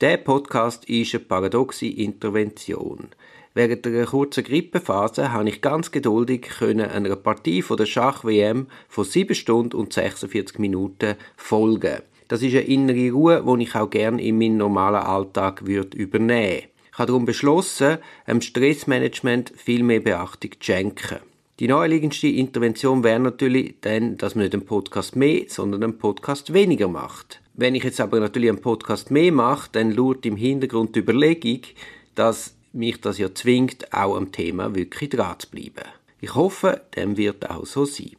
Der Podcast ist eine paradoxe Intervention. Während einer kurzen Grippephase habe ich ganz geduldig einer Partie von der Schach-WM von 7 Stunden und 46 Minuten folgen. Das ist eine innere Ruhe, die ich auch gerne in meinen normalen Alltag würde übernehmen Ich habe darum beschlossen, dem Stressmanagement viel mehr Beachtung zu schenken. Die naheliegendste Intervention wäre natürlich dann, dass man nicht einen Podcast mehr, sondern einen Podcast weniger macht. Wenn ich jetzt aber natürlich einen Podcast mehr mache, dann lauert im Hintergrund die Überlegung, dass mich das ja zwingt, auch am Thema wirklich dran zu bleiben. Ich hoffe, dem wird auch so sein.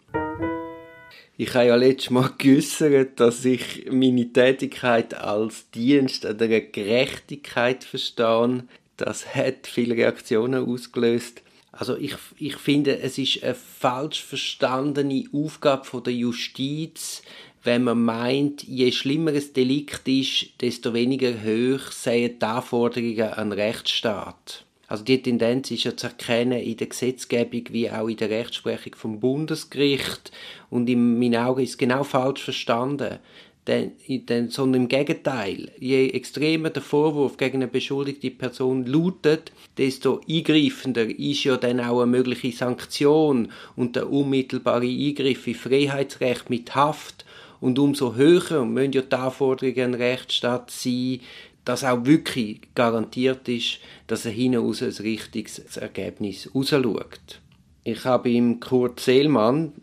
Ich habe ja letztes Mal geäussert, dass ich meine Tätigkeit als Dienst an der Gerechtigkeit verstehe. Das hat viele Reaktionen ausgelöst. Also ich, ich finde, es ist eine falsch verstandene Aufgabe von der Justiz, wenn man meint, je schlimmer ein Delikt ist, desto weniger hoch seien die Anforderungen an den Rechtsstaat. Also die Tendenz ist ja zu erkennen in der Gesetzgebung wie auch in der Rechtsprechung vom Bundesgericht und in meinen Augen ist es genau falsch verstanden. Denn, denn, sondern im Gegenteil, je extremer der Vorwurf gegen eine beschuldigte Person lautet, desto eingreifender ist ja dann auch eine mögliche Sanktion und der unmittelbare Eingriff in Freiheitsrecht mit Haft und umso höher müssen ja die Anforderungen an Rechtsstaat sein, dass auch wirklich garantiert ist, dass er hinaus ein richtiges Ergebnis rausschaut. Ich habe im Kurt Seelmann,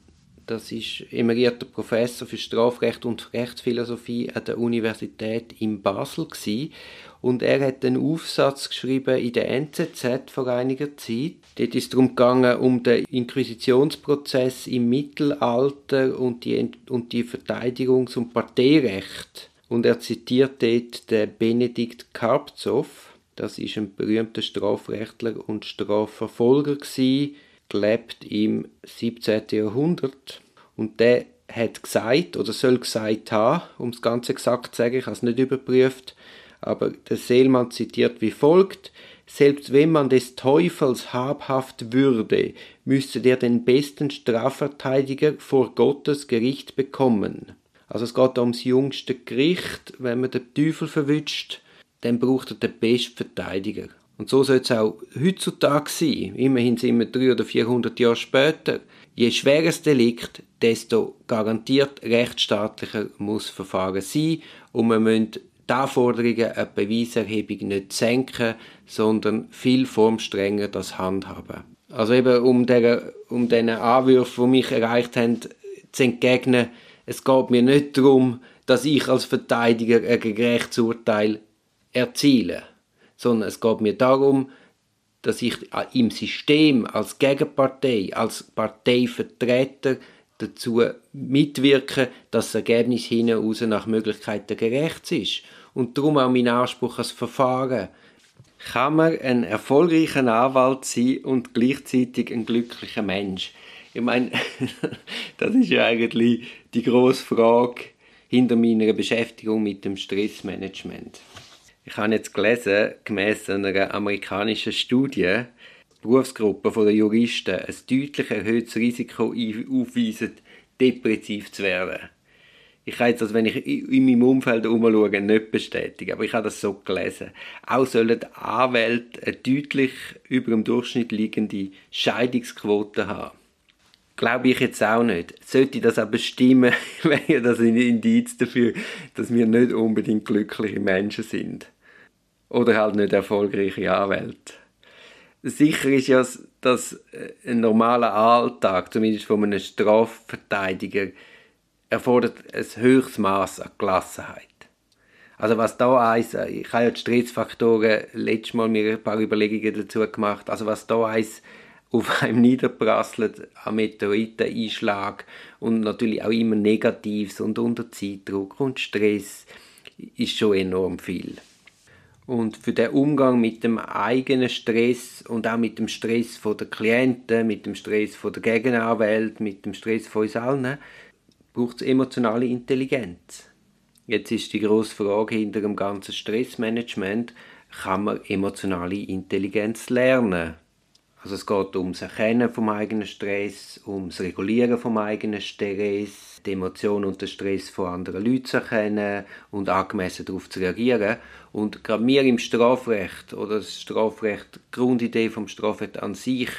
das ist emerierter Professor für Strafrecht und Rechtsphilosophie an der Universität in Basel gewesen. Und er hat einen Aufsatz geschrieben in der NZZ vor einiger Zeit. Dort ist es darum gegangen um den Inquisitionsprozess im Mittelalter und die, und die Verteidigungs- und Parteirecht. Und er zitiert dort den Benedikt Karpzow. Das ist ein berühmter Strafrechtler und Strafverfolger gewesen gelebt im 17. Jahrhundert und der hat gesagt oder soll gesagt haben, um das Ganze gesagt zu sagen, ich habe es nicht überprüft, aber der Seelmann zitiert wie folgt, selbst wenn man des Teufels habhaft würde, müsste der den besten Strafverteidiger vor Gottes Gericht bekommen. Also es geht ums jüngste Gericht, wenn man den Teufel verwünscht, dann braucht er den besten Verteidiger. Und so soll es auch heutzutage sein. Immerhin sind wir 300 oder 400 Jahre später. Je schweres Delikt, desto garantiert rechtsstaatlicher muss das Verfahren sein und wir müssen die Anforderungen an Beweiserhebung nicht senken, sondern viel formstrenger das handhaben. Also eben um, der, um diesen Anwürfen, die mich erreicht haben, zu entgegnen, es geht mir nicht darum, dass ich als Verteidiger ein gerechtes Urteil erziele sondern es geht mir darum, dass ich im System als Gegenpartei, als Parteivertreter dazu mitwirke, dass das Ergebnis hinaus nach Möglichkeiten gerecht ist. Und darum auch mein Anspruch als Verfahren. Kann man ein erfolgreicher Anwalt sein und gleichzeitig ein glücklicher Mensch? Ich meine, das ist ja eigentlich die grosse Frage hinter meiner Beschäftigung mit dem Stressmanagement. Ich habe jetzt gelesen, gemäß einer amerikanischen Studie, Berufsgruppen der Juristen ein deutlich erhöhtes Risiko aufweisen, depressiv zu werden. Ich kann jetzt, also wenn ich in meinem Umfeld umschaue, nicht bestätigen, aber ich habe das so gelesen. Auch sollen Anwälte eine deutlich über dem Durchschnitt liegende Scheidungsquote haben. Glaube ich jetzt auch nicht. Sollte das aber stimmen, wäre das ein Indiz dafür, dass wir nicht unbedingt glückliche Menschen sind oder halt nicht erfolgreiche Anwälte. Sicher ist ja, dass äh, ein normaler Alltag, zumindest von einem Strafverteidiger, erfordert ein höchstes Maß an Gelassenheit. Also was da eins, äh, ich habe ja die Stressfaktoren letztes Mal mir ein paar Überlegungen dazu gemacht, also was da eins auf einem niederprasselt an Meteoriteneinschlag und natürlich auch immer Negatives und unter Zeitdruck und Stress ist schon enorm viel. Und für den Umgang mit dem eigenen Stress und auch mit dem Stress der Klienten, mit dem Stress der Gegenanwälte, mit dem Stress von uns allen, braucht es emotionale Intelligenz. Jetzt ist die grosse Frage hinter dem ganzen Stressmanagement, kann man emotionale Intelligenz lernen? Also es geht ums Erkennen vom eigenen Stress, ums Regulieren vom eigenen Stress, die Emotionen und den Stress von anderen Leuten zu erkennen und angemessen darauf zu reagieren. Und gerade mir im Strafrecht oder das Strafrecht, die Grundidee vom Strafrecht an sich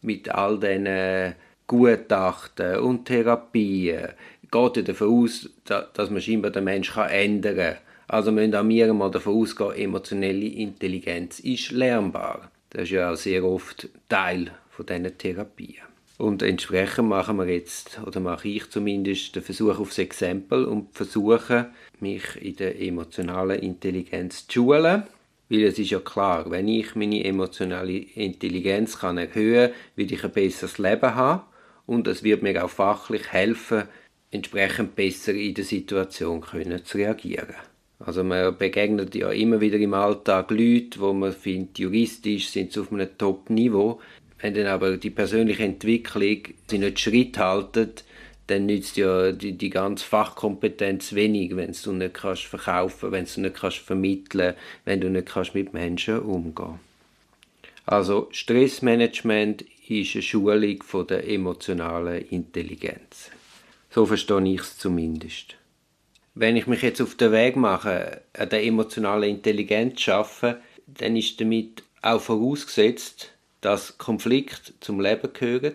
mit all diesen Gutachten und Therapien geht ja davon aus, dass man scheinbar den Menschen ändern kann. Also müssen auch wir mal davon ausgehen, emotionelle Intelligenz ist lernbar. Das ist ja auch sehr oft Teil von diesen Therapien. Und entsprechend machen wir jetzt, oder mache ich zumindest, den Versuch aufs Exempel und versuche, mich in der emotionalen Intelligenz zu schulen. Weil es ist ja klar, wenn ich meine emotionale Intelligenz kann erhöhen kann, will ich ein besseres Leben haben und es wird mir auch fachlich helfen, entsprechend besser in der Situation können zu reagieren. Also man begegnet ja immer wieder im Alltag Leute, wo man findet, juristisch sind sie auf einem Top-Niveau. Wenn dann aber die persönliche Entwicklung sie nicht Schritt halten, dann nützt ja die, die ganze Fachkompetenz wenig, wenn du nicht kannst verkaufen, wenn du nicht kannst vermitteln, wenn du nicht kannst mit Menschen umgehen. Also Stressmanagement ist eine Schulung von der emotionalen Intelligenz. So verstehe ich es zumindest wenn ich mich jetzt auf den Weg mache, an der emotionalen Intelligenz arbeiten, dann ist damit auch vorausgesetzt, dass Konflikt zum Leben gehören.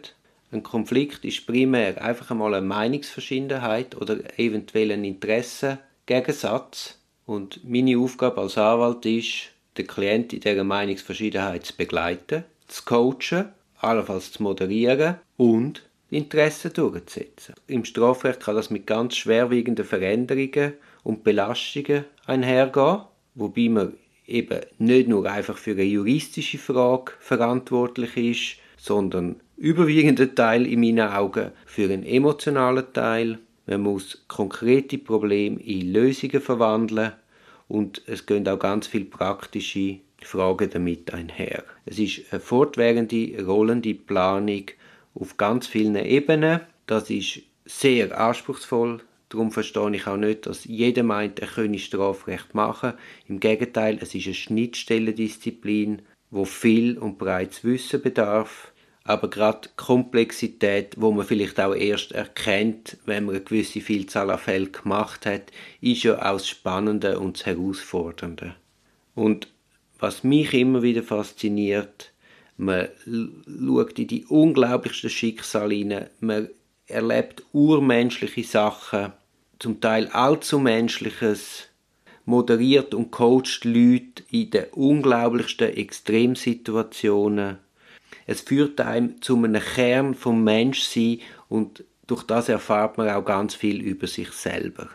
Ein Konflikt ist primär einfach einmal eine Meinungsverschiedenheit oder eventuell ein Interessengegensatz. Und meine Aufgabe als Anwalt ist, den Klienten in dieser Meinungsverschiedenheit zu begleiten, zu coachen, allenfalls zu moderieren und Interessen durchzusetzen. Im Strafrecht kann das mit ganz schwerwiegenden Veränderungen und Belastungen einhergehen, wobei man eben nicht nur einfach für eine juristische Frage verantwortlich ist, sondern überwiegender Teil in meinen Augen für einen emotionalen Teil. Man muss konkrete Probleme in Lösungen verwandeln und es gehen auch ganz viele praktische Fragen damit einher. Es ist eine fortwährende rollende Planung auf ganz vielen Ebenen. Das ist sehr anspruchsvoll. Darum verstehe ich auch nicht, dass jeder meint, er könne Strafrecht machen. Im Gegenteil, es ist eine Schnittstellendisziplin, wo viel und bereits Wissen bedarf. Aber gerade Komplexität, wo man vielleicht auch erst erkennt, wenn man eine gewisse Vielzahl an Fällen gemacht hat, ist ja auch das Spannende und das Herausfordernde. Und was mich immer wieder fasziniert, man schaut in die unglaublichsten Schicksale hinein, man erlebt urmenschliche Sachen, zum Teil allzu Menschliches, moderiert und coacht Leute in den unglaublichsten Extremsituationen. Es führt einem zu einem Kern vom Menschsein und durch das erfahrt man auch ganz viel über sich selber.